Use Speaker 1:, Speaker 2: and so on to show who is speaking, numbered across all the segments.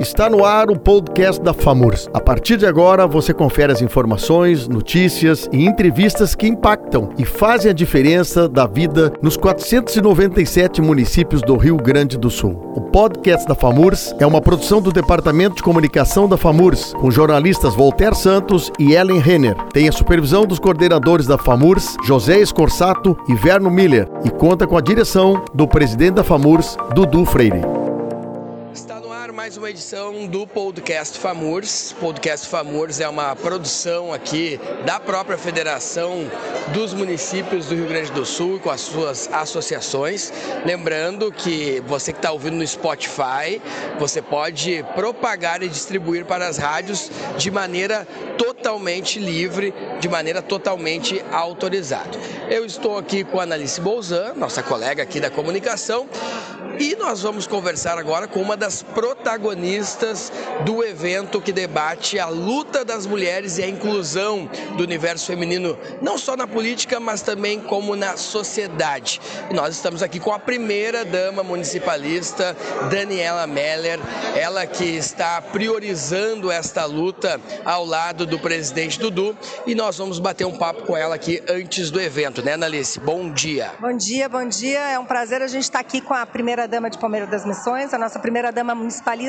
Speaker 1: Está no ar o podcast da FAMURS. A partir de agora, você confere as informações, notícias e entrevistas que impactam e fazem a diferença da vida nos 497 municípios do Rio Grande do Sul. O podcast da FAMURS é uma produção do Departamento de Comunicação da FAMURS, com jornalistas Voltaire Santos e Ellen Renner. Tem a supervisão dos coordenadores da FAMURS, José Escorsato e Verno Miller, e conta com a direção do presidente da FAMURS, Dudu Freire
Speaker 2: mais uma edição do Podcast FAMURS. Podcast FAMURS é uma produção aqui da própria Federação dos Municípios do Rio Grande do Sul com as suas associações. Lembrando que você que está ouvindo no Spotify, você pode propagar e distribuir para as rádios de maneira totalmente livre, de maneira totalmente autorizada. Eu estou aqui com a Analice Bolzan, nossa colega aqui da comunicação, e nós vamos conversar agora com uma das protagonistas do evento que debate a luta das mulheres e a inclusão do universo feminino, não só na política, mas também como na sociedade. E nós estamos aqui com a primeira dama municipalista, Daniela Meller, ela que está priorizando esta luta ao lado do presidente Dudu, e nós vamos bater um papo com ela aqui antes do evento, né, Analice? Bom dia.
Speaker 3: Bom dia, bom dia. É um prazer a gente estar aqui com a primeira primeira-dama de Palmeiras das Missões, a nossa primeira-dama municipalista,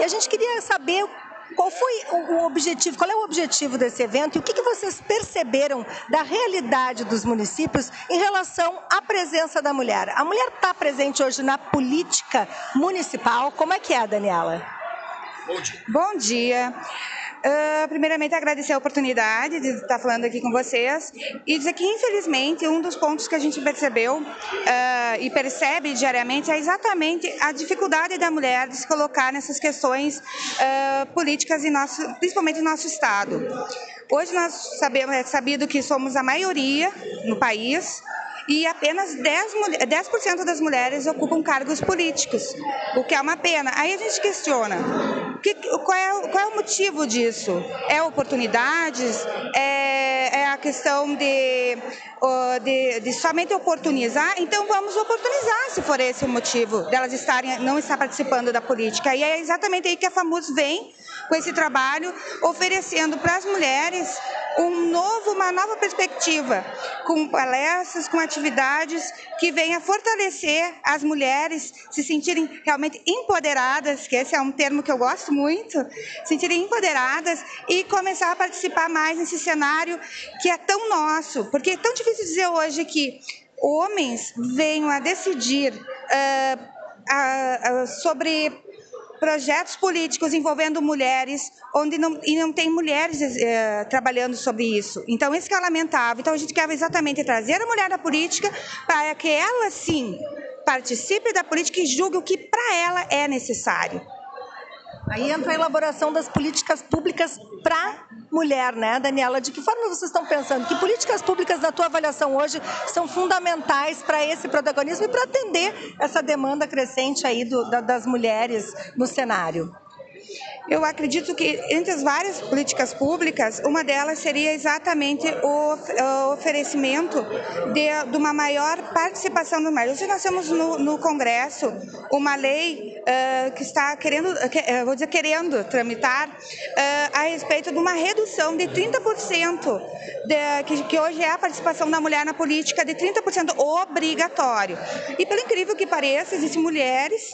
Speaker 3: e a gente queria saber qual foi o objetivo, qual é o objetivo desse evento e o que, que vocês perceberam da realidade dos municípios em relação à presença da mulher? A mulher está presente hoje na política municipal? Como é que é, Daniela?
Speaker 4: Bom dia. Bom dia. Uh, primeiramente, agradecer a oportunidade de estar falando aqui com vocês e dizer que, infelizmente, um dos pontos que a gente percebeu uh, e percebe diariamente é exatamente a dificuldade da mulher de se colocar nessas questões uh, políticas, em nosso, principalmente no nosso Estado. Hoje nós sabemos, é sabido que somos a maioria no país, e apenas 10%, 10 das mulheres ocupam cargos políticos, o que é uma pena. Aí a gente questiona, que, qual, é, qual, é, o motivo disso? É oportunidades? É, é a questão de, de, de, somente oportunizar? Então vamos oportunizar, se for esse o motivo delas estarem, não estar participando da política. E é exatamente aí que a FAMUS vem com esse trabalho, oferecendo para as mulheres um novo, uma nova perspectiva, com palestras, com atividades que venha fortalecer as mulheres se sentirem realmente empoderadas, que esse é um termo que eu gosto muito, se sentirem empoderadas e começar a participar mais nesse cenário que é tão nosso, porque é tão difícil dizer hoje que homens venham a decidir uh, uh, uh, sobre projetos políticos envolvendo mulheres, onde não, e não tem mulheres é, trabalhando sobre isso. Então, isso que é lamentável. Então, a gente quer exatamente trazer a mulher da política para que ela, sim, participe da política e julgue o que para ela é necessário.
Speaker 3: Aí entra a elaboração das políticas públicas para mulher, né, Daniela? De que forma vocês estão pensando? Que políticas públicas, na tua avaliação hoje, são fundamentais para esse protagonismo e para atender essa demanda crescente aí do, da, das mulheres no cenário?
Speaker 4: Eu acredito que entre as várias políticas públicas, uma delas seria exatamente o oferecimento de, de uma maior participação do mulheres. Hoje nós temos no, no Congresso uma lei uh, que está querendo, que, uh, vou dizer, querendo tramitar uh, a respeito de uma redução de 30%, de, que, que hoje é a participação da mulher na política, de 30% obrigatório. E pelo incrível que pareça, existem mulheres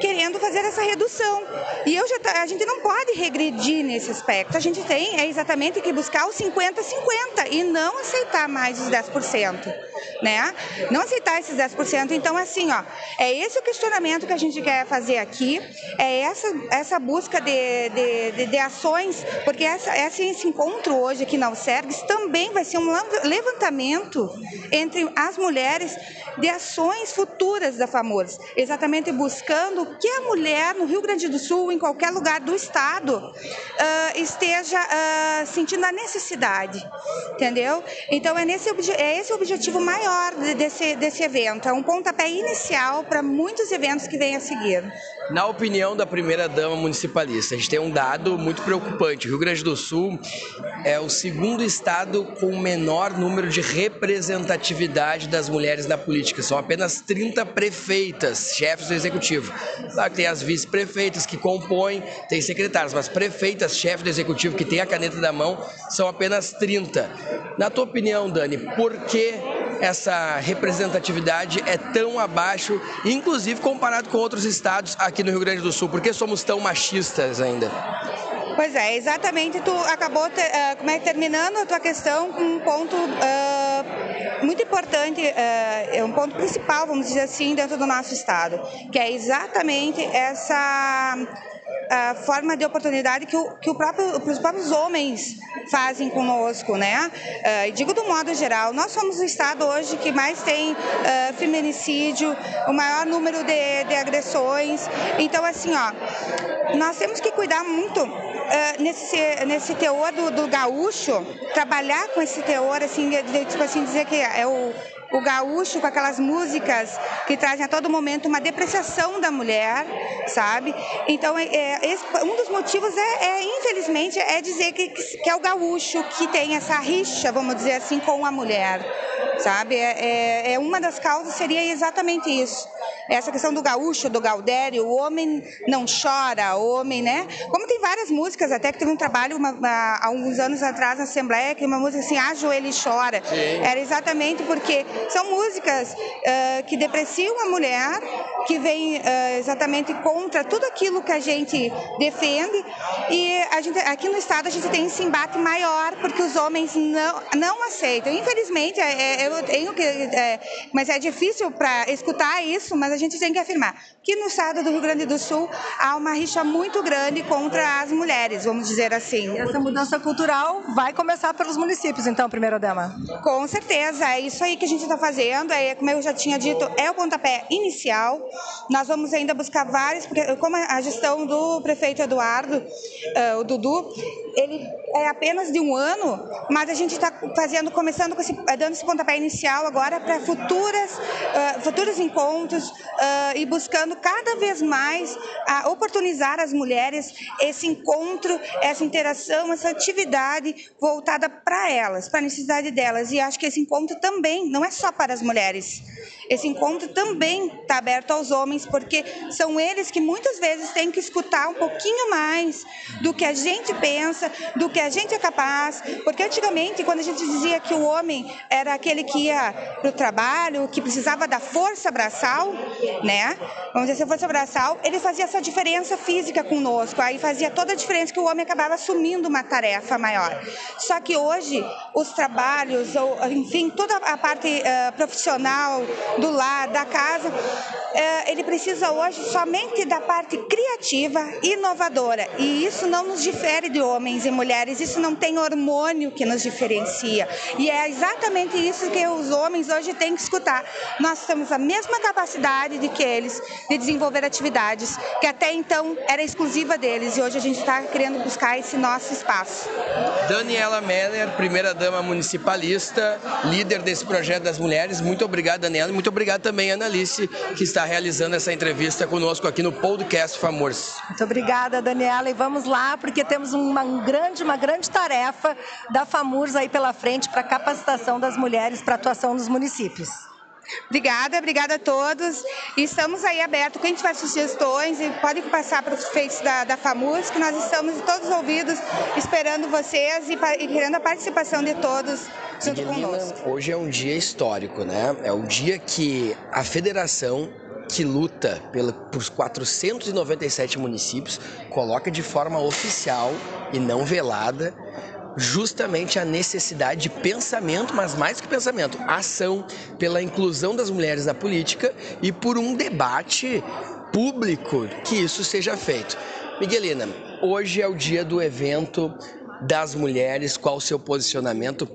Speaker 4: querendo fazer essa redução. E eu já tá, a gente não pode regredir nesse aspecto. A gente tem é exatamente que buscar os 50 50 e não aceitar mais os 10%, né? Não aceitar esses 10%. Então assim, ó, é esse o questionamento que a gente quer fazer aqui, é essa essa busca de, de, de, de ações, porque essa, esse encontro hoje aqui na USERGS também vai ser um levantamento entre as mulheres de ações futuras da FAMORS, exatamente buscando que a mulher no Rio Grande do Sul, em qualquer lugar do estado, uh, esteja uh, sentindo a necessidade, entendeu? Então é, nesse, é esse o objetivo maior desse, desse evento, é um pontapé inicial para muitos eventos que vêm a seguir.
Speaker 2: Na opinião da primeira-dama municipalista, a gente tem um dado muito preocupante. O Rio Grande do Sul é o segundo estado com o menor número de representatividade das mulheres na política. São apenas 30 prefeitas, chefes do executivo. Claro que tem as vice-prefeitas que compõem, tem secretários, mas prefeitas, chefe do executivo que tem a caneta da mão, são apenas 30. Na tua opinião, Dani, por que essa representatividade é tão abaixo, inclusive comparado com outros estados aqui no Rio Grande do Sul? Por que somos tão machistas ainda?
Speaker 4: Pois é, exatamente. Tu acabou uh, como é, terminando a tua questão com um ponto uh, muito importante, uh, um ponto principal, vamos dizer assim, dentro do nosso estado, que é exatamente essa forma de oportunidade que, o, que o próprio, os próprios homens fazem conosco, né? Uh, digo do modo geral, nós somos o estado hoje que mais tem uh, feminicídio, o maior número de, de agressões. Então, assim, ó, nós temos que cuidar muito nesse, nesse teor do, do, gaúcho, trabalhar com esse teor, assim, de, tipo assim, dizer que é o, o gaúcho com aquelas músicas que trazem a todo momento uma depreciação da mulher, sabe? Então, é, é, esse, um dos motivos é, é, infelizmente, é dizer que, que é o gaúcho que tem essa rixa, vamos dizer assim, com a mulher, sabe? É, é, é uma das causas seria exatamente isso essa questão do gaúcho, do gaudério, o homem não chora, o homem, né? Como tem várias músicas, até que teve um trabalho uma, uma, há alguns anos atrás na Assembleia, que uma música assim, ajoelha e chora. Sim. Era exatamente porque são músicas uh, que depreciam a mulher, que vem uh, exatamente contra tudo aquilo que a gente defende e a gente, aqui no estado a gente tem esse embate maior porque os homens não, não aceitam. Infelizmente, é, é eu tenho que, é, mas é difícil para escutar isso, mas a gente tem que afirmar que no estado do Rio Grande do Sul há uma rixa muito grande contra as mulheres, vamos dizer assim.
Speaker 3: E essa mudança cultural vai começar pelos municípios, então, primeira dama?
Speaker 4: Com certeza, é isso aí que a gente está fazendo. É, como eu já tinha dito, é o pontapé inicial. Nós vamos ainda buscar vários, porque como a gestão do prefeito Eduardo, uh, o Dudu, ele é apenas de um ano, mas a gente está fazendo, começando com esse, dando esse pontapé inicial agora para futuras, uh, futuros encontros uh, e buscando cada vez mais oportunizar as mulheres esse encontro, essa interação, essa atividade voltada para elas, para a necessidade delas. E acho que esse encontro também não é só para as mulheres. Esse encontro também está aberto aos homens, porque são eles que muitas vezes têm que escutar um pouquinho mais do que a gente pensa, do que a gente é capaz. Porque antigamente, quando a gente dizia que o homem era aquele que ia para o trabalho, que precisava da força braçal, né? Vamos dizer, se força braçal, ele fazia essa diferença física conosco. Aí fazia toda a diferença que o homem acabava assumindo uma tarefa maior. Só que hoje, os trabalhos, ou, enfim, toda a parte uh, profissional, do lar, da casa, ele precisa hoje somente da parte criativa, inovadora. E isso não nos difere de homens e mulheres, isso não tem hormônio que nos diferencia. E é exatamente isso que os homens hoje têm que escutar. Nós temos a mesma capacidade de que eles de desenvolver atividades que até então era exclusiva deles e hoje a gente está querendo buscar esse nosso espaço.
Speaker 2: Daniela Meller, primeira dama municipalista, líder desse projeto das mulheres. Muito obrigado, Daniela, e muito obrigado também, Analice, que está realizando essa entrevista conosco aqui no podcast Famors.
Speaker 3: Muito obrigada, Daniela, e vamos lá, porque temos uma, um grande, uma grande tarefa da FAMURS aí pela frente para capacitação das mulheres para atuação nos municípios.
Speaker 4: Obrigada, obrigada a todos. E estamos aí abertos. Quem tiver sugestões, pode passar para os feitos da, da FAMUS, que nós estamos todos ouvidos, esperando vocês e, e querendo a participação de todos junto conosco.
Speaker 2: Hoje é um dia histórico, né? É o dia que a federação que luta pela, por 497 municípios coloca de forma oficial e não velada justamente a necessidade de pensamento, mas mais que pensamento, ação pela inclusão das mulheres na política e por um debate público que isso seja feito. Miguelina, hoje é o dia do evento das mulheres, qual o seu posicionamento?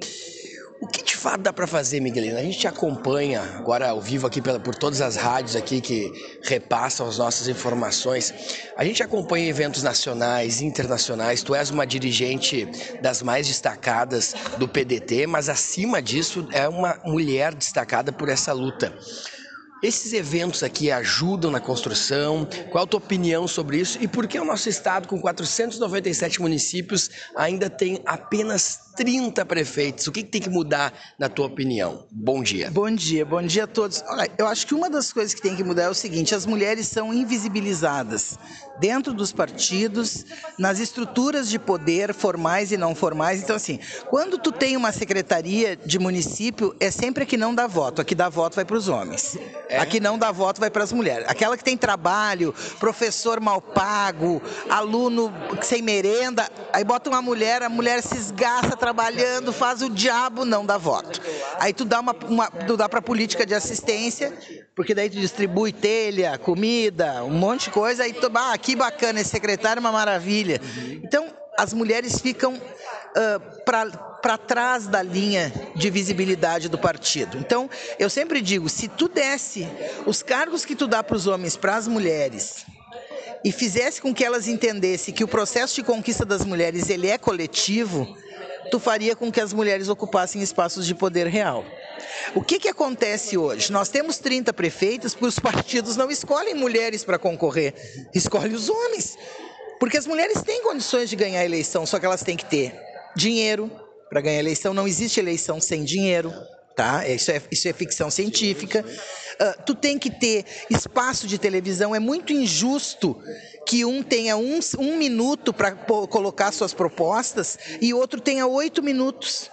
Speaker 2: O que de fato dá para fazer, Miguelina? A gente te acompanha agora ao vivo aqui por todas as rádios aqui que repassam as nossas informações. A gente acompanha eventos nacionais, internacionais. Tu és uma dirigente das mais destacadas do PDT, mas acima disso é uma mulher destacada por essa luta. Esses eventos aqui ajudam na construção? Qual a tua opinião sobre isso? E por que o nosso estado, com 497 municípios, ainda tem apenas 30 prefeitos? O que, que tem que mudar, na tua opinião? Bom dia.
Speaker 5: Bom dia, bom dia a todos. Olha, eu acho que uma das coisas que tem que mudar é o seguinte: as mulheres são invisibilizadas dentro dos partidos, nas estruturas de poder formais e não formais. Então, assim, quando tu tem uma secretaria de município, é sempre a que não dá voto. A que dá voto vai para os homens. É? A que não dá voto vai para as mulheres. Aquela que tem trabalho, professor mal pago, aluno sem merenda, aí bota uma mulher, a mulher se esgaça trabalhando, faz o diabo, não dá voto. Aí tu dá uma, uma tu dá para política de assistência, porque daí tu distribui telha, comida, um monte de coisa, aí tu, ah, que bacana, esse secretário é uma maravilha. Então, as mulheres ficam uh, para trás da linha de visibilidade do partido. Então, eu sempre digo, se tu desse os cargos que tu dá para os homens para as mulheres e fizesse com que elas entendessem que o processo de conquista das mulheres ele é coletivo, tu faria com que as mulheres ocupassem espaços de poder real. O que, que acontece hoje? Nós temos 30 prefeitos porque os partidos não escolhem mulheres para concorrer, escolhem os homens. Porque as mulheres têm condições de ganhar a eleição, só que elas têm que ter dinheiro para ganhar a eleição. Não existe eleição sem dinheiro, tá? Isso é, isso é ficção científica. Uh, tu tem que ter espaço de televisão. É muito injusto que um tenha um, um minuto para colocar suas propostas e outro tenha oito minutos.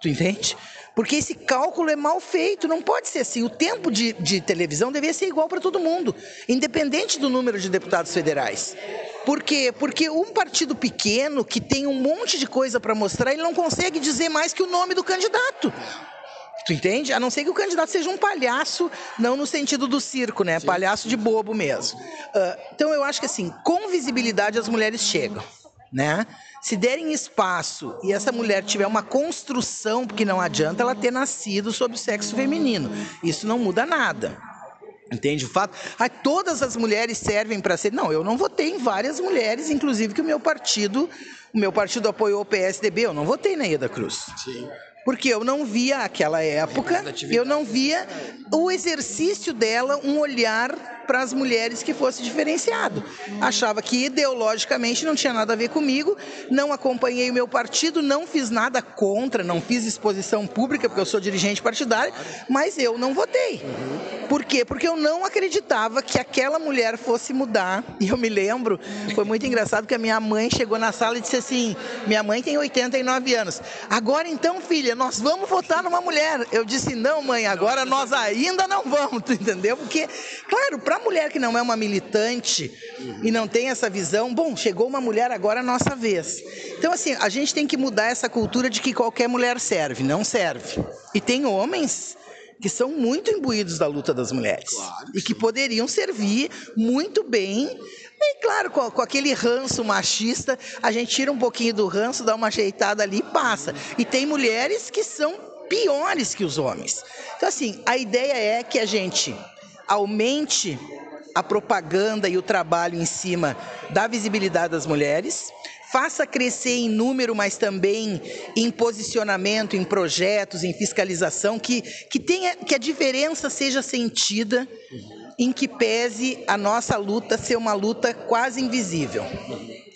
Speaker 5: Tu entende? Porque esse cálculo é mal feito, não pode ser assim. O tempo de, de televisão deveria ser igual para todo mundo, independente do número de deputados federais. Por quê? Porque um partido pequeno que tem um monte de coisa para mostrar, ele não consegue dizer mais que o nome do candidato. Tu entende? A não ser que o candidato seja um palhaço, não no sentido do circo, né? Sim. Palhaço de bobo mesmo. Uh, então eu acho que assim, com visibilidade as mulheres chegam, né? Se derem espaço e essa mulher tiver uma construção, porque não adianta ela ter nascido sob o sexo feminino. Isso não muda nada. Entende o fato? Ah, todas as mulheres servem para ser. Não, eu não votei em várias mulheres, inclusive que o meu partido, o meu partido apoiou o PSDB, eu não votei na Ida Cruz. Sim. Porque eu não via aquela época, eu não via o exercício dela, um olhar para as mulheres que fosse diferenciado. Achava que ideologicamente não tinha nada a ver comigo, não acompanhei o meu partido, não fiz nada contra, não fiz exposição pública, porque eu sou dirigente partidário, mas eu não votei. Por quê? Porque eu não acreditava que aquela mulher fosse mudar. E eu me lembro, foi muito engraçado que a minha mãe chegou na sala e disse assim: minha mãe tem 89 anos. Agora então, filha, nós vamos votar numa mulher. Eu disse: não, mãe, agora nós ainda não vamos, tu entendeu? Porque, claro, para mulher que não é uma militante e não tem essa visão, bom, chegou uma mulher, agora é a nossa vez. Então, assim, a gente tem que mudar essa cultura de que qualquer mulher serve, não serve. E tem homens que são muito imbuídos da luta das mulheres claro que e que poderiam servir muito bem. E claro, com, com, aquele ranço machista, a gente tira um pouquinho do ranço, dá uma ajeitada ali e passa. E tem mulheres que são piores que os homens. Então, assim, a ideia é que a gente aumente a propaganda e o trabalho em cima da visibilidade das mulheres, faça crescer em número, mas também em posicionamento, em projetos, em fiscalização, que, que, tenha, que a diferença seja sentida, em que pese a nossa luta ser uma luta quase invisível.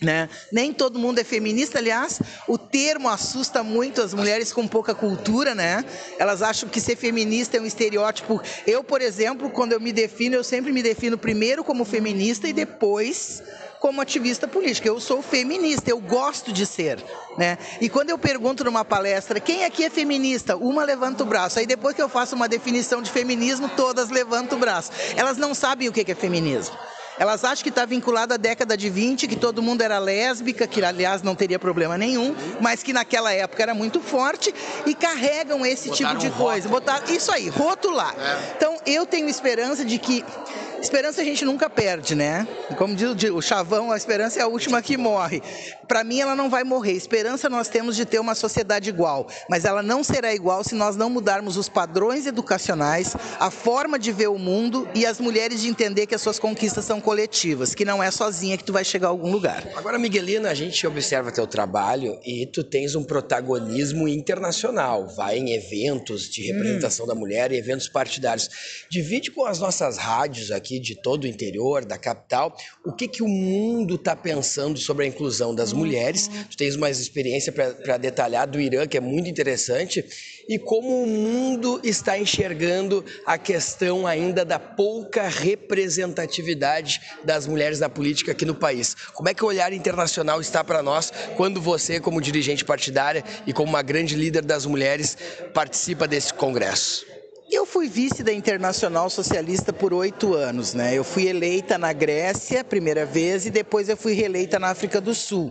Speaker 5: Né? Nem todo mundo é feminista, aliás, o termo assusta muito as mulheres com pouca cultura, né? Elas acham que ser feminista é um estereótipo. Eu, por exemplo, quando eu me defino, eu sempre me defino primeiro como feminista e depois como ativista política. Eu sou feminista, eu gosto de ser. Né? E quando eu pergunto numa palestra quem aqui é feminista, uma levanta o braço. Aí depois que eu faço uma definição de feminismo, todas levantam o braço. Elas não sabem o que é feminismo. Elas acham que está vinculado à década de 20, que todo mundo era lésbica, que aliás não teria problema nenhum, mas que naquela época era muito forte e carregam esse Botaram tipo de um coisa. Botar isso aí, rotular. É. Então eu tenho esperança de que Esperança a gente nunca perde, né? Como diz o chavão, a esperança é a última que morre. Para mim, ela não vai morrer. Esperança nós temos de ter uma sociedade igual, mas ela não será igual se nós não mudarmos os padrões educacionais, a forma de ver o mundo e as mulheres de entender que as suas conquistas são coletivas, que não é sozinha que tu vai chegar a algum lugar.
Speaker 2: Agora, Miguelina, a gente observa teu trabalho e tu tens um protagonismo internacional. Vai em eventos de representação hum. da mulher, em eventos partidários. Divide com as nossas rádios aqui de todo o interior, da capital, o que, que o mundo está pensando sobre a inclusão das mulheres. Tu tens uma experiência para detalhar do Irã, que é muito interessante, e como o mundo está enxergando a questão ainda da pouca representatividade das mulheres na política aqui no país. Como é que o olhar internacional está para nós quando você, como dirigente partidária e como uma grande líder das mulheres, participa desse congresso?
Speaker 5: Eu fui vice da Internacional Socialista por oito anos, né? Eu fui eleita na Grécia, primeira vez, e depois eu fui reeleita na África do Sul.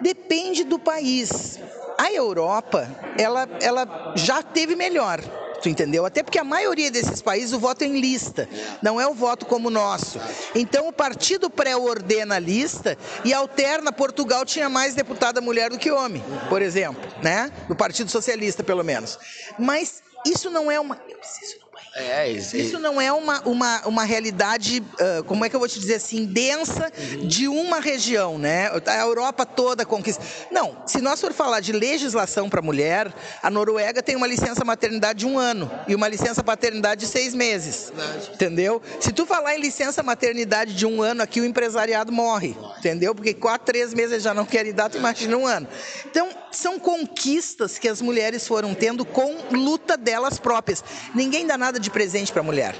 Speaker 5: Depende do país. A Europa, ela, ela já teve melhor. Tu entendeu? Até porque a maioria desses países o voto é em lista, não é o voto como o nosso. Então o partido pré-ordena a lista e alterna. Portugal tinha mais deputada mulher do que homem, por exemplo, né? Do Partido Socialista, pelo menos. Mas isso não é uma. Eu preciso é, isso, isso não é uma, uma, uma realidade, uh, como é que eu vou te dizer assim, densa uhum. de uma região, né? A Europa toda conquista. Não, se nós for falar de legislação para mulher, a Noruega tem uma licença maternidade de um ano e uma licença paternidade de seis meses. Verdade. Entendeu? Se tu falar em licença maternidade de um ano aqui, o empresariado morre. Entendeu? Porque quatro, três meses já não querem dar, tu imagina um ano. Então, são conquistas que as mulheres foram tendo com luta delas próprias. Ninguém dá nada de presente para a mulher.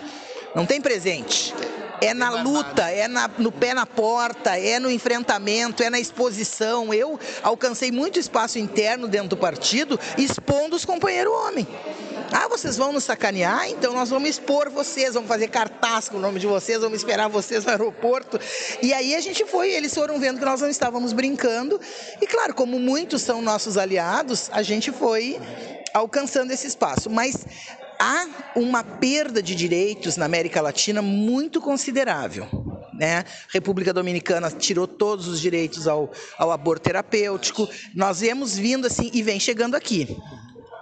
Speaker 5: Não tem presente. É na luta, é na, no pé na porta, é no enfrentamento, é na exposição. Eu alcancei muito espaço interno dentro do partido, expondo os companheiros homens. Ah, vocês vão nos sacanear? Então nós vamos expor vocês, vamos fazer cartaz com o nome de vocês, vamos esperar vocês no aeroporto. E aí a gente foi, eles foram vendo que nós não estávamos brincando. E claro, como muitos são nossos aliados, a gente foi alcançando esse espaço. Mas há uma perda de direitos na América Latina muito considerável. Né? República Dominicana tirou todos os direitos ao, ao aborto terapêutico. Nós viemos vindo assim e vem chegando aqui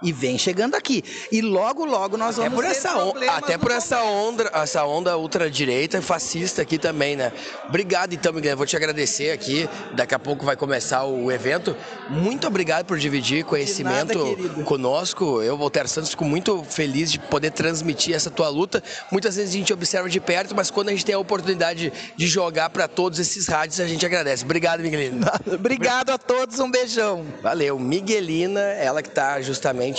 Speaker 5: e vem chegando aqui. E logo, logo nós vamos
Speaker 2: por essa Até por essa onda, essa onda ultradireita e fascista aqui também, né? Obrigado então, Miguel. Vou te agradecer aqui. Daqui a pouco vai começar o evento. Muito obrigado por dividir conhecimento nada, conosco. Eu, Walter Santos, fico muito feliz de poder transmitir essa tua luta. Muitas vezes a gente observa de perto, mas quando a gente tem a oportunidade de jogar para todos esses rádios, a gente agradece. Obrigado, Miguelina.
Speaker 5: Obrigado a todos, um beijão.
Speaker 2: Valeu. Miguelina, ela que está justamente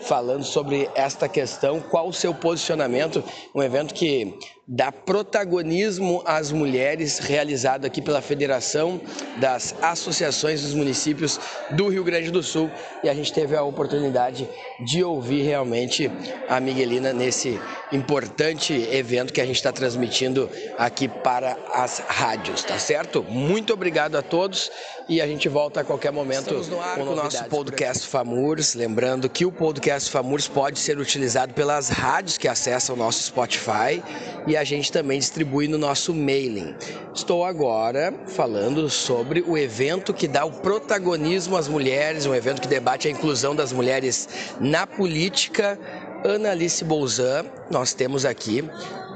Speaker 2: falando sobre esta questão. Qual o seu posicionamento? Um evento que dá protagonismo às mulheres, realizado aqui pela Federação das Associações dos Municípios do Rio Grande do Sul. E a gente teve a oportunidade de ouvir realmente a Miguelina nesse importante evento que a gente está transmitindo aqui para as rádios, tá certo? Muito obrigado a todos e a gente volta a qualquer momento com o nosso podcast FAMURS. Lembrando que o podcast FAMURS pode ser utilizado pelas rádios que acessam o nosso Spotify e a gente também distribui no nosso mailing. Estou agora falando sobre o evento que dá o protagonismo às mulheres, um evento que debate a inclusão das mulheres na política. Annalice Bolzan, nós temos aqui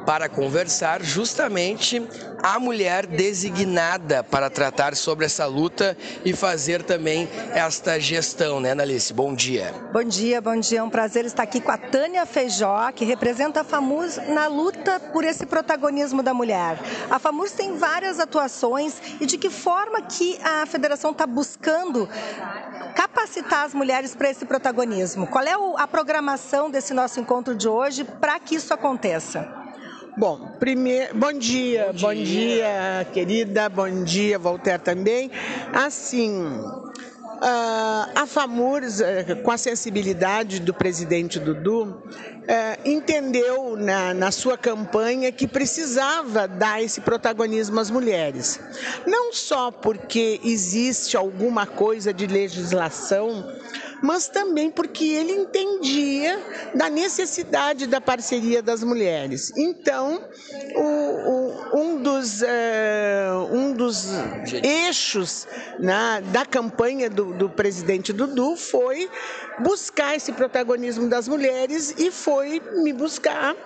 Speaker 2: para conversar justamente a mulher designada para tratar sobre essa luta e fazer também esta gestão, né, Analice? Bom dia.
Speaker 3: Bom dia, bom dia. É um prazer estar aqui com a Tânia Feijó, que representa a FAMUS na luta por esse protagonismo da mulher. A FAMUS tem várias atuações e de que forma que a federação está buscando capacitar as mulheres para esse protagonismo? Qual é a programação desse nosso encontro de hoje para que isso aconteça?
Speaker 6: Bom, primeiro, bom dia, bom dia, bom dia, querida, bom dia, Voltaire também. Assim, Uh, a FAMURS, uh, com a sensibilidade do presidente Dudu, uh, entendeu na, na, sua campanha que precisava dar esse protagonismo às mulheres. Não só porque existe alguma coisa de legislação mas também porque ele entendia da necessidade da parceria das mulheres. Então, o, o, um dos, é, um dos eixos né, da campanha do, do presidente Dudu foi buscar esse protagonismo das mulheres e foi me buscar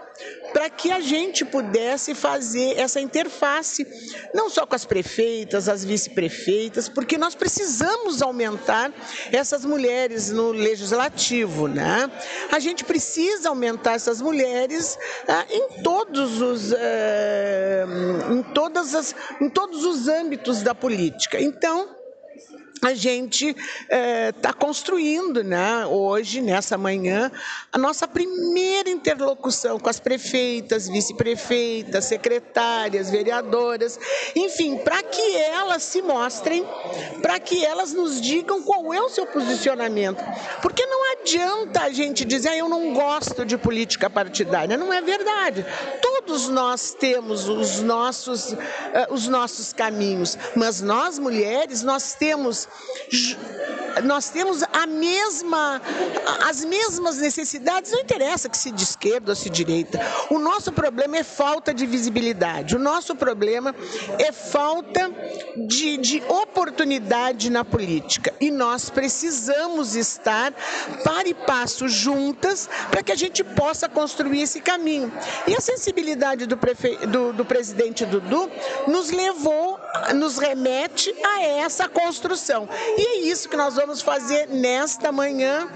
Speaker 6: para que a gente pudesse fazer essa interface, não só com as prefeitas, as vice-prefeitas, porque nós precisamos aumentar essas mulheres no legislativo, né? A gente precisa aumentar essas mulheres ah, em todos os, eh, em todas as, em todos os âmbitos da política. Então a gente está é, construindo, né, hoje, nessa manhã, a nossa primeira interlocução com as prefeitas, vice-prefeitas, secretárias, vereadoras, enfim, para que elas se mostrem, para que elas nos digam qual é o seu posicionamento. Porque não adianta a gente dizer, ah, eu não gosto de política partidária. Não é verdade. Todos nós temos os nossos, uh, os nossos caminhos, mas nós, mulheres, nós temos nós temos a mesma, as mesmas necessidades, não interessa que se de esquerda ou se de direita. O nosso problema é falta de visibilidade, o nosso problema é falta de, de oportunidade na política. E nós precisamos estar para e passo juntas para que a gente possa construir esse caminho. E a sensibilidade do, prefe... do, do presidente Dudu nos levou, nos remete a essa construção. E é isso que nós vamos fazer nesta manhã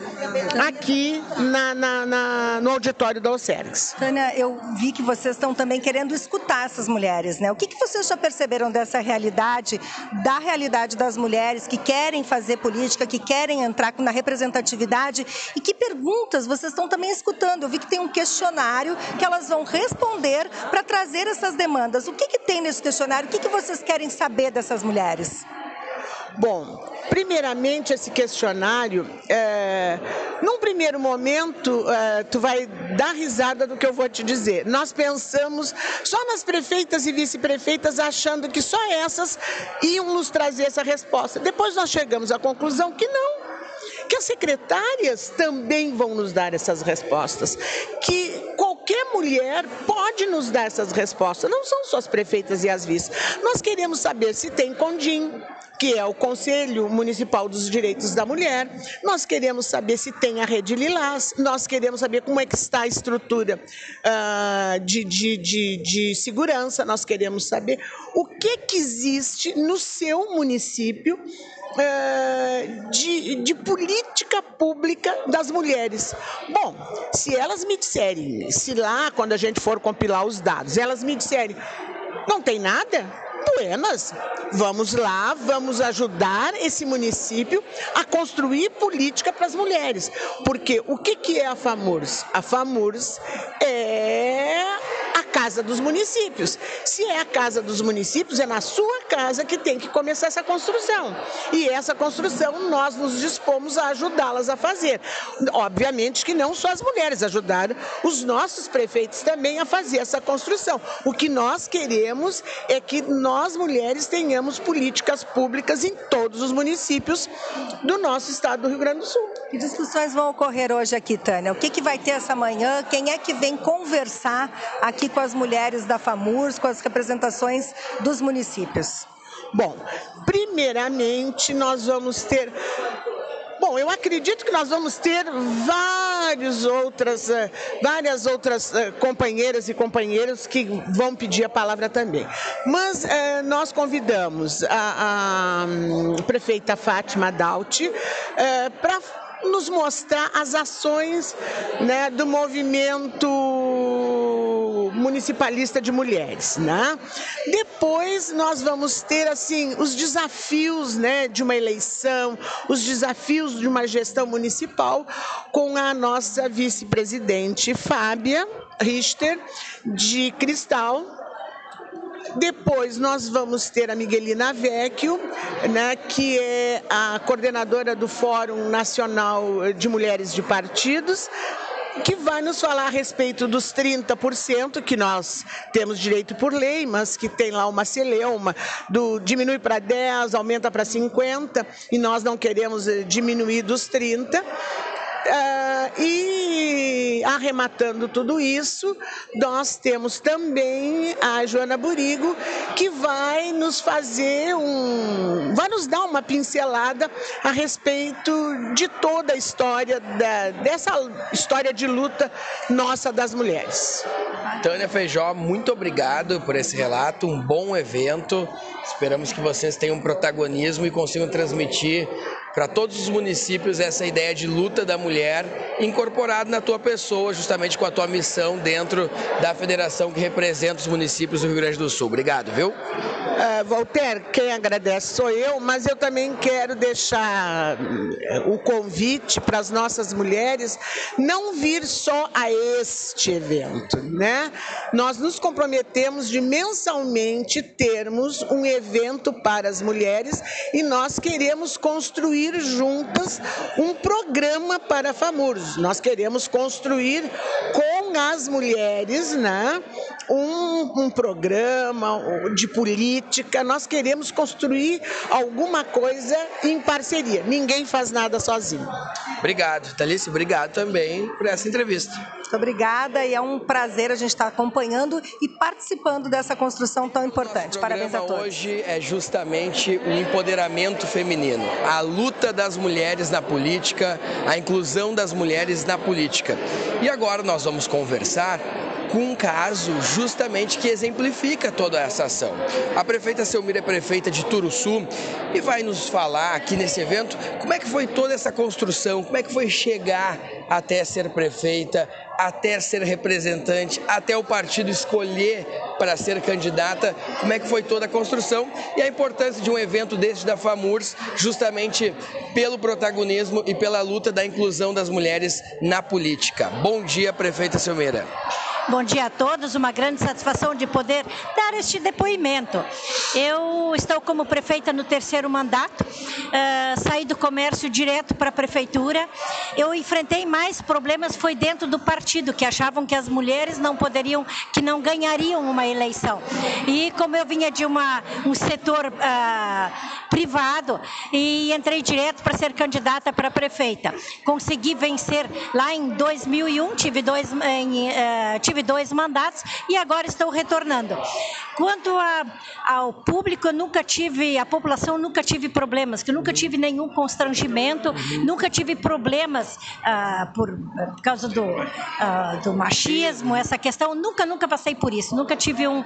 Speaker 6: aqui na, na, na no auditório da Ocerx.
Speaker 3: Tânia, eu vi que vocês estão também querendo escutar essas mulheres, né? O que, que vocês já perceberam dessa realidade, da realidade das mulheres que querem fazer política, que querem entrar na representatividade e que perguntas vocês estão também escutando? Eu vi que tem um questionário que elas vão responder para trazer essas demandas. O que, que tem nesse questionário? O que, que vocês querem saber dessas mulheres?
Speaker 6: Bom, primeiramente esse questionário, é, num primeiro momento, é, tu vai dar risada do que eu vou te dizer. Nós pensamos só nas prefeitas e vice-prefeitas, achando que só essas iam nos trazer essa resposta. Depois nós chegamos à conclusão que não que as secretárias também vão nos dar essas respostas, que qualquer mulher pode nos dar essas respostas, não são só as prefeitas e as vice. Nós queremos saber se tem CONDIM, que é o Conselho Municipal dos Direitos da Mulher. Nós queremos saber se tem a Rede Lilás, nós queremos saber como é que está a estrutura uh, de, de, de, de, segurança, nós queremos saber o que, que existe no seu município uh, de, de política pública das mulheres. Bom, se elas me disserem, se lá, quando a gente for compilar os dados, elas me disserem, não tem nada, Buenas. Vamos lá, vamos ajudar esse município a construir política para as mulheres. Porque o que, que é a FAMURS? A FAMURS é Casa dos Municípios. Se é a Casa dos Municípios, é na sua casa que tem que começar essa construção. E essa construção nós nos dispomos a ajudá-las a fazer. Obviamente que não só as mulheres, ajudaram os nossos prefeitos também a fazer essa construção. O que nós queremos é que nós mulheres tenhamos políticas públicas em todos os municípios do nosso estado do Rio Grande do Sul.
Speaker 3: Que discussões vão ocorrer hoje aqui, Tânia? O que, que vai ter essa manhã? Quem é que vem conversar aqui com as mulheres da FAMURS, com as representações dos municípios?
Speaker 6: Bom, primeiramente nós vamos ter Bom, eu acredito que nós vamos ter várias outras, eh, várias outras eh, companheiras e companheiros que vão pedir a palavra também. Mas eh, nós convidamos a, a, a, hum, prefeita Fátima Dauti para nos mostrar as ações né, do movimento municipalista de mulheres, né? Depois nós vamos ter assim os desafios, né, de uma eleição, os desafios de uma gestão municipal com a nossa vice-presidente Fábia Richter de Cristal, depois nós vamos ter a Miguelina Vecchio, né, que é a coordenadora do Fórum Nacional de Mulheres de Partidos, que vai nos falar a respeito dos 30% que nós temos direito por lei, mas que tem lá uma celeuma do diminui para 10, aumenta para 50 e nós não queremos eh, diminuir dos 30. Uh, e arrematando tudo isso, nós temos também a Joana Burigo, que vai nos fazer um. vai nos dar uma pincelada a respeito de toda a história, da, dessa história de luta nossa das mulheres.
Speaker 2: Tânia Feijó, muito obrigado por esse relato, um bom evento. Esperamos que vocês tenham protagonismo e consigam transmitir para todos os municípios essa ideia de luta da mulher incorporado na tua pessoa, justamente com a tua missão dentro da federação que representa os municípios do Rio Grande do Sul. Obrigado, viu?
Speaker 6: Uh, Walter, quem agradece sou eu, mas eu também quero deixar eh, o convite para as nossas mulheres não vir só a este evento, né? Nós nos comprometemos de mensalmente termos um evento para as mulheres e nós queremos construir juntas um programa para FAMURS. Nós queremos construir com as mulheres, né? Um, um programa de política política, nós queremos construir alguma coisa em parceria. Ninguém faz nada sozinho.
Speaker 2: Obrigado, Thalícia. Obrigado também por essa entrevista.
Speaker 3: Muito obrigada e é um prazer a gente estar acompanhando e participando dessa construção tão importante. Parabéns a todos.
Speaker 2: hoje é justamente o empoderamento feminino, a luta das mulheres na política, a inclusão das mulheres na política. E agora nós vamos conversar com um caso justamente que exemplifica toda essa ação. A prefeita Selmira é prefeita de Turuçu e vai nos falar aqui nesse evento como é que foi toda essa construção, como é que foi chegar até ser prefeita, até ser representante, até o partido escolher para ser candidata, como é que foi toda a construção e a importância de um evento desse da FAMURS, justamente pelo protagonismo e pela luta da inclusão das mulheres na política. Bom dia, prefeita Silmeira.
Speaker 7: Bom dia a todos, uma grande satisfação de poder dar este depoimento. Eu estou como prefeita no terceiro mandato, uh, saí do comércio direto para a prefeitura. Eu enfrentei mais problemas foi dentro do partido, que achavam que as mulheres não poderiam, que não ganhariam uma eleição. E como eu vinha de uma, um setor uh, privado e entrei direto para ser candidata para prefeita. Consegui vencer lá em 2001, tive dois, em, uh, tive dois mandatos e agora estou retornando. Quanto a, ao público, eu nunca tive, a população nunca tive problemas, que nunca tive nenhum constrangimento, nunca tive problemas uh, por, por, causa do, uh, do machismo, essa questão, nunca, nunca passei por isso, nunca tive um, uh,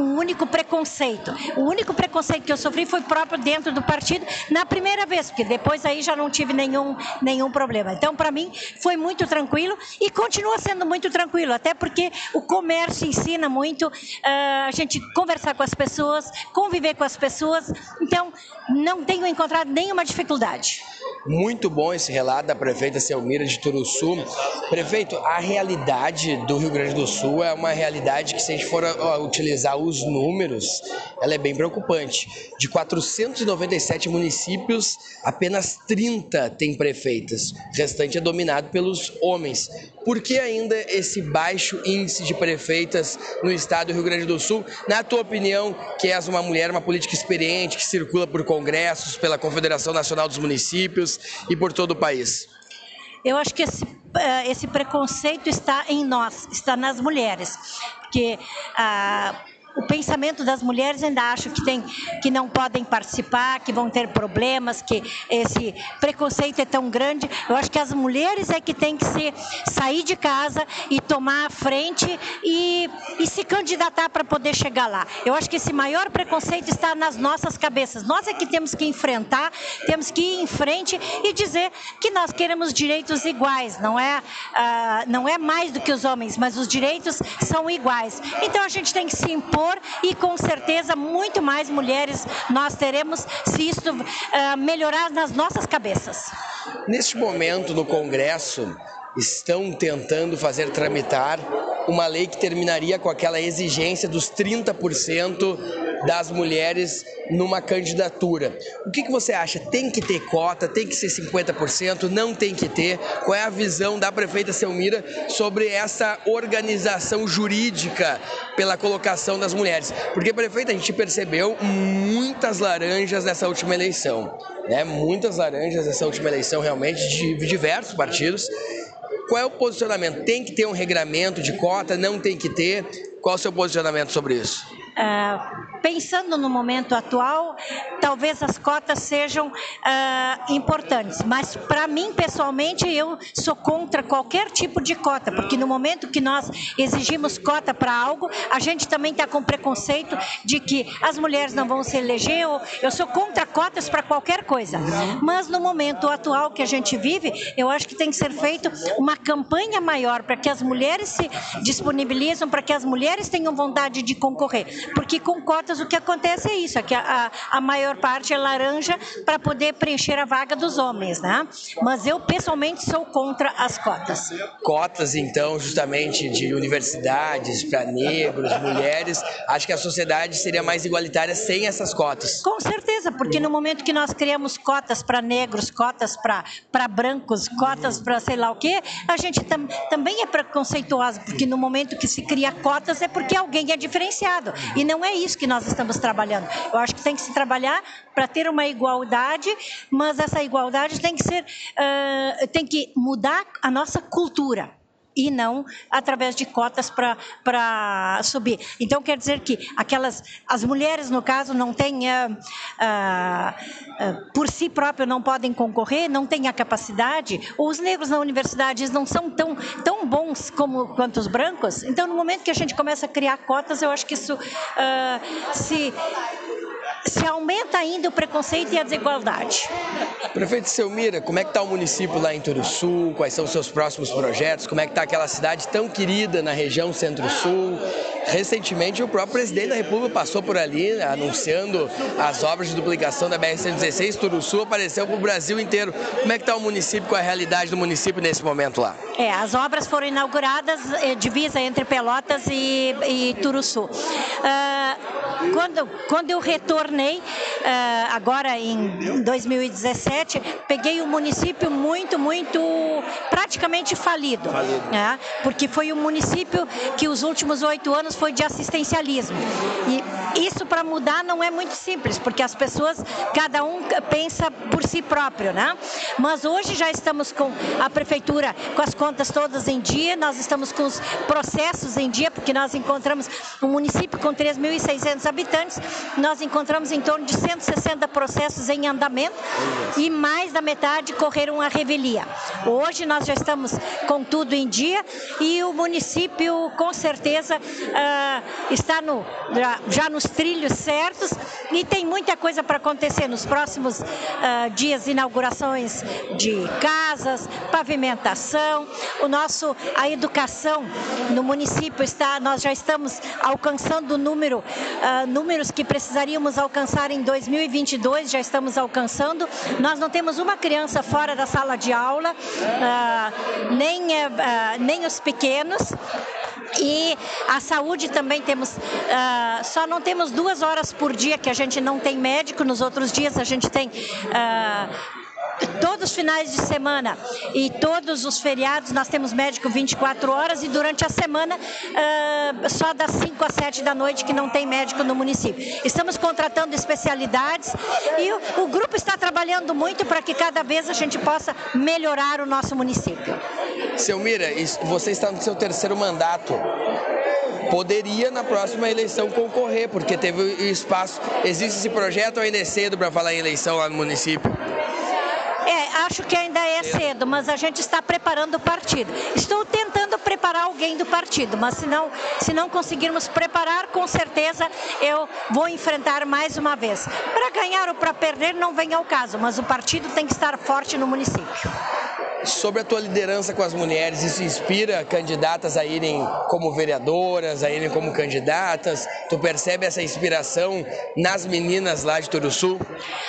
Speaker 7: um único preconceito. O único preconceito que eu sofri foi próprio dentro do partido na primeira vez, porque depois aí já não tive nenhum, nenhum problema. Então, para mim, foi muito tranquilo e continua sendo muito tranquilo, até porque o comércio ensina muito a gente gente conversar com as pessoas, conviver com as pessoas. Então, não tenho encontrado nenhuma dificuldade.
Speaker 2: Muito bom esse relato da prefeita Selmira de Turuçu. Prefeito, a realidade do Rio Grande do Sul é uma realidade que, se a gente for utilizar os números, ela é bem preocupante. De 497 municípios, apenas 30 têm prefeitas. O restante é dominado pelos homens. Por que ainda esse baixo índice de prefeitas no estado do Rio Grande do Sul? Na tua opinião, que és uma mulher, uma política experiente, que circula por congressos, pela Confederação Nacional dos Municípios e por todo o país?
Speaker 7: Eu acho que esse, eh, esse preconceito está em nós, está nas mulheres. Porque. Ah, o pensamento das mulheres ainda acho que tem que não podem participar, que vão ter problemas, que esse preconceito é tão grande. Eu acho que as mulheres é que têm que se sair de casa e tomar a frente e, e se candidatar para poder chegar lá. Eu acho que esse maior preconceito está nas nossas cabeças. Nós é que temos que enfrentar, temos que ir em frente e dizer que nós queremos direitos iguais. Não é, uh, não é mais do que os homens, mas os direitos são iguais. Então a gente tem que se impor e com certeza muito mais mulheres nós teremos se isso uh, melhorar nas nossas cabeças.
Speaker 2: Neste momento no Congresso estão tentando fazer tramitar uma lei que terminaria com aquela exigência dos 30% das mulheres numa candidatura. O que, que você acha? Tem que ter cota? Tem que ser 50%? Não tem que ter? Qual é a visão da prefeita Selmira sobre essa organização jurídica pela colocação das mulheres? Porque, prefeita, a gente percebeu muitas laranjas nessa última eleição. Né? Muitas laranjas nessa última eleição, realmente, de diversos partidos. Qual é o posicionamento? Tem que ter um regramento de cota? Não tem que ter? Qual é o seu posicionamento sobre isso?
Speaker 7: Uh, pensando no momento atual, talvez as cotas sejam uh, importantes, mas para mim pessoalmente eu sou contra qualquer tipo de cota, porque no momento que nós exigimos cota para algo, a gente também está com preconceito de que as mulheres não vão se eleger. Eu, eu sou contra cotas para qualquer coisa, mas no momento atual que a gente vive, eu acho que tem que ser feito uma campanha maior para que as mulheres se disponibilizem, para que as mulheres tenham vontade de concorrer porque com cotas o que acontece é isso, é que a, a maior parte é laranja para poder preencher a vaga dos homens, né? Mas eu pessoalmente sou contra as cotas.
Speaker 2: Cotas, então, justamente de universidades para negros, mulheres, acho que a sociedade seria mais igualitária sem essas cotas.
Speaker 7: Com certeza, porque no momento que nós criamos cotas para negros, cotas para brancos, cotas para sei lá o quê, a gente tam, também é preconceituosa, porque no momento que se cria cotas é porque alguém é diferenciado. E não é isso que nós estamos trabalhando. Eu acho que tem que se trabalhar para ter uma igualdade, mas essa igualdade tem que ser, uh, tem que mudar a nossa cultura e não através de cotas para subir. Então quer dizer que aquelas as mulheres no caso não têm uh, uh, por si próprio não podem concorrer, não têm a capacidade. Os negros na universidade eles não são tão tão bons como quanto os brancos. Então no momento que a gente começa a criar cotas, eu acho que isso se se aumenta ainda o preconceito e a desigualdade.
Speaker 2: Prefeito Selmira, como é que está o município lá em Turuçu? Quais são os seus próximos projetos? Como é que está aquela cidade tão querida na região Centro-Sul? Recentemente, o próprio presidente da República passou por ali né, anunciando as obras de duplicação da BR-116. Turuçu apareceu para o Brasil inteiro. Como é que está o município, com a realidade do município nesse momento lá?
Speaker 7: É, as obras foram inauguradas, eh, divisa entre Pelotas e, e Turuçu. Uh, quando, quando eu retornei, uh, agora em 2017, peguei um município muito, muito, praticamente falido. falido. Né? Porque foi um município que os últimos oito anos foi de assistencialismo. E isso para mudar não é muito simples, porque as pessoas, cada um pensa por si próprio, né? Mas hoje já estamos com a prefeitura, com as contas todas em dia, nós estamos com os processos em dia, porque nós encontramos um município com 3.600 habitantes, nós encontramos em torno de 160 processos em andamento e mais da metade correram a revelia. Hoje nós já estamos com tudo em dia e o município, com certeza, uh, está no, já, nos trilhos certos e tem muita coisa para acontecer nos próximos uh, dias, inaugurações de casas, pavimentação, o nosso a educação no município está, nós já estamos alcançando o número, uh, números que precisaríamos alcançar em 2022, já estamos alcançando. Nós não temos uma criança fora da sala de aula, uh, nem, uh, nem os pequenos. E a saúde também temos, uh, só não temos duas horas por dia que a gente não tem médico, nos outros dias a gente tem uh, todos os finais de semana e todos os feriados nós temos médico 24 horas e durante a semana uh, só das 5 às 7 da noite que não tem médico no município. Estamos contratando especialidades e o, o grupo está trabalhando muito para que cada vez a gente possa melhorar o nosso município.
Speaker 2: Selmira, você está no seu terceiro mandato poderia na próxima eleição concorrer, porque teve espaço. Existe esse projeto ou ainda é cedo para falar em eleição lá no município?
Speaker 7: É, acho que ainda é cedo, mas a gente está preparando o partido. Estou tentando preparar alguém do partido, mas se não, se não conseguirmos preparar, com certeza eu vou enfrentar mais uma vez. Para ganhar ou para perder não vem ao caso, mas o partido tem que estar forte no município.
Speaker 2: Sobre a tua liderança com as mulheres, isso inspira candidatas a irem como vereadoras, a irem como candidatas? Tu percebe essa inspiração nas meninas lá de Turuçu?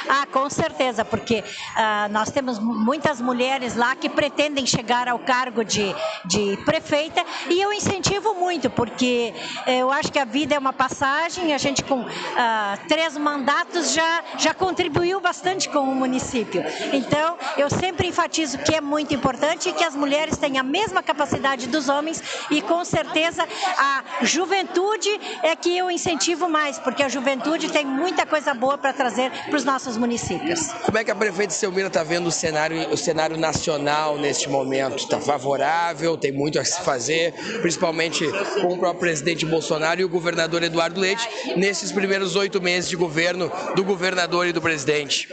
Speaker 7: Ah, com certeza, porque ah, nós temos muitas mulheres lá que pretendem chegar ao cargo de, de prefeita e eu incentivo muito, porque eu acho que a vida é uma passagem, a gente com ah, três mandatos já, já contribuiu bastante com o município. Então, eu sempre enfatizo que é muito importante que as mulheres têm a mesma capacidade dos homens e com certeza a juventude é que eu incentivo mais, porque a juventude tem muita coisa boa para trazer para os nossos municípios.
Speaker 2: Como é que a prefeita Selmira está vendo o cenário, o cenário nacional neste momento? Está favorável? Tem muito a se fazer, principalmente com o próprio presidente Bolsonaro e o governador Eduardo Leite nesses primeiros oito meses de governo do governador e do presidente.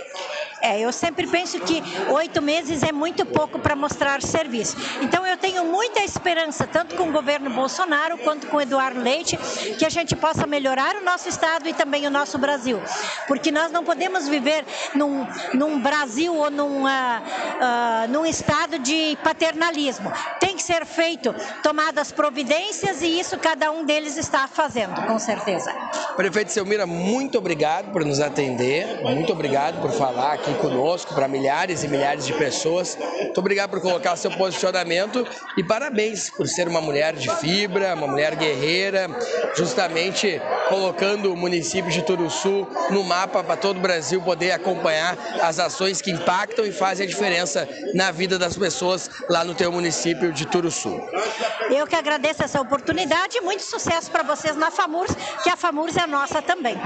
Speaker 7: É, eu sempre penso que oito meses é muito pouco para mostrar serviço. Então eu tenho muita esperança, tanto com o governo Bolsonaro quanto com o Eduardo Leite, que a gente possa melhorar o nosso estado e também o nosso Brasil. Porque nós não podemos viver num, num Brasil ou num, uh, uh, num estado de paternalismo. Tem que ser feito, tomadas providências e isso cada um deles está fazendo, com certeza.
Speaker 2: Prefeito Selmira, muito obrigado por nos atender, muito obrigado por falar aqui conosco para milhares e milhares de pessoas. Muito obrigado por colocar seu posicionamento e parabéns por ser uma mulher de fibra, uma mulher guerreira, justamente colocando o município de Turuçu no mapa para todo o Brasil poder acompanhar as ações que impactam e fazem a diferença na vida das pessoas lá no teu município de Turuçu.
Speaker 7: Eu que agradeço essa oportunidade e muito sucesso para vocês na FAMURS, que a FAMURS é nossa também.